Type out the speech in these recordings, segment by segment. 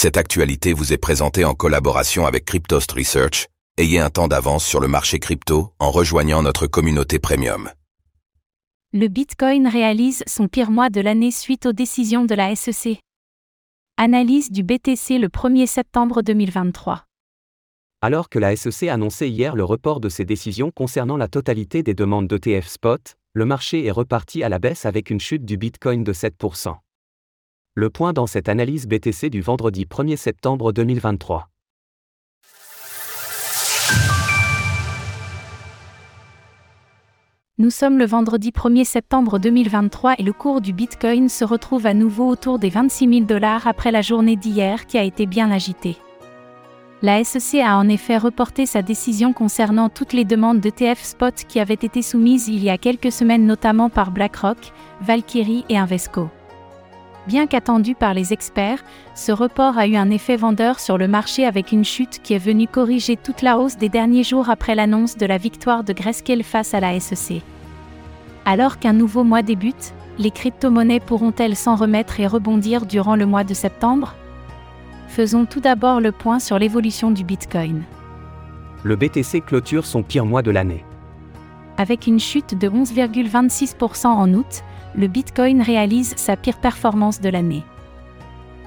Cette actualité vous est présentée en collaboration avec Cryptost Research. Ayez un temps d'avance sur le marché crypto en rejoignant notre communauté premium. Le Bitcoin réalise son pire mois de l'année suite aux décisions de la SEC. Analyse du BTC le 1er septembre 2023. Alors que la SEC annonçait hier le report de ses décisions concernant la totalité des demandes d'ETF spot, le marché est reparti à la baisse avec une chute du Bitcoin de 7%. Le point dans cette analyse BTC du vendredi 1er septembre 2023. Nous sommes le vendredi 1er septembre 2023 et le cours du Bitcoin se retrouve à nouveau autour des 26 000 dollars après la journée d'hier qui a été bien agitée. La SEC a en effet reporté sa décision concernant toutes les demandes d'ETF spot qui avaient été soumises il y a quelques semaines notamment par BlackRock, Valkyrie et Invesco. Bien qu'attendu par les experts, ce report a eu un effet vendeur sur le marché avec une chute qui est venue corriger toute la hausse des derniers jours après l'annonce de la victoire de Grayscale face à la SEC. Alors qu'un nouveau mois débute, les crypto-monnaies pourront-elles s'en remettre et rebondir durant le mois de septembre? Faisons tout d'abord le point sur l'évolution du Bitcoin. Le BTC clôture son pire mois de l'année. Avec une chute de 11,26% en août, le Bitcoin réalise sa pire performance de l'année.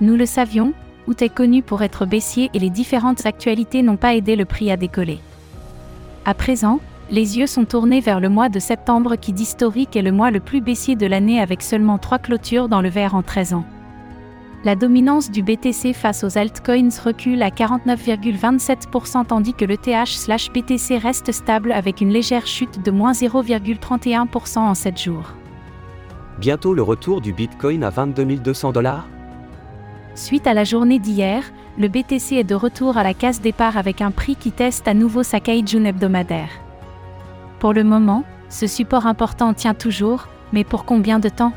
Nous le savions, août est connu pour être baissier et les différentes actualités n'ont pas aidé le prix à décoller. À présent, les yeux sont tournés vers le mois de septembre qui d'historique est le mois le plus baissier de l'année avec seulement trois clôtures dans le vert en 13 ans. La dominance du BTC face aux altcoins recule à 49,27% tandis que le TH/BTC reste stable avec une légère chute de moins 0,31% en 7 jours. Bientôt le retour du Bitcoin à 22 200 dollars? Suite à la journée d'hier, le BTC est de retour à la case départ avec un prix qui teste à nouveau sa Kaijun hebdomadaire. Pour le moment, ce support important tient toujours, mais pour combien de temps?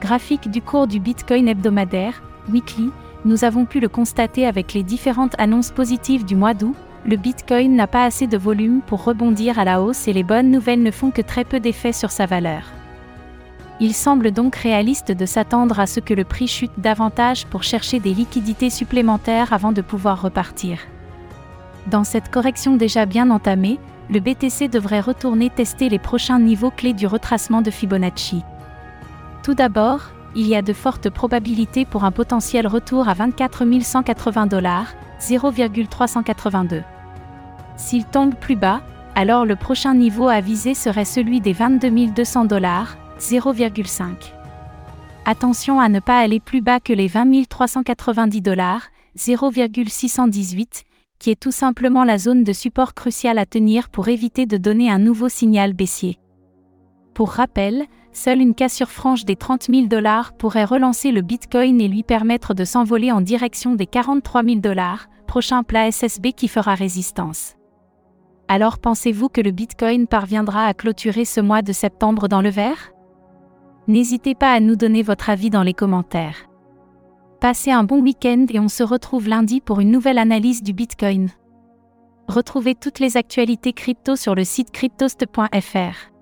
Graphique du cours du Bitcoin hebdomadaire, weekly, nous avons pu le constater avec les différentes annonces positives du mois d'août, le Bitcoin n'a pas assez de volume pour rebondir à la hausse et les bonnes nouvelles ne font que très peu d'effet sur sa valeur. Il semble donc réaliste de s'attendre à ce que le prix chute davantage pour chercher des liquidités supplémentaires avant de pouvoir repartir. Dans cette correction déjà bien entamée, le BTC devrait retourner tester les prochains niveaux clés du retracement de Fibonacci. Tout d'abord, il y a de fortes probabilités pour un potentiel retour à 24 180 dollars, 0,382. S'il tombe plus bas, alors le prochain niveau à viser serait celui des 22 200 dollars, 0,5. Attention à ne pas aller plus bas que les 20 390 dollars, 0,618, qui est tout simplement la zone de support cruciale à tenir pour éviter de donner un nouveau signal baissier. Pour rappel, seule une cassure franche des 30 000 dollars pourrait relancer le Bitcoin et lui permettre de s'envoler en direction des 43 000 dollars, prochain plat SSB qui fera résistance. Alors pensez-vous que le Bitcoin parviendra à clôturer ce mois de septembre dans le vert? N'hésitez pas à nous donner votre avis dans les commentaires. Passez un bon week-end et on se retrouve lundi pour une nouvelle analyse du Bitcoin. Retrouvez toutes les actualités crypto sur le site cryptost.fr.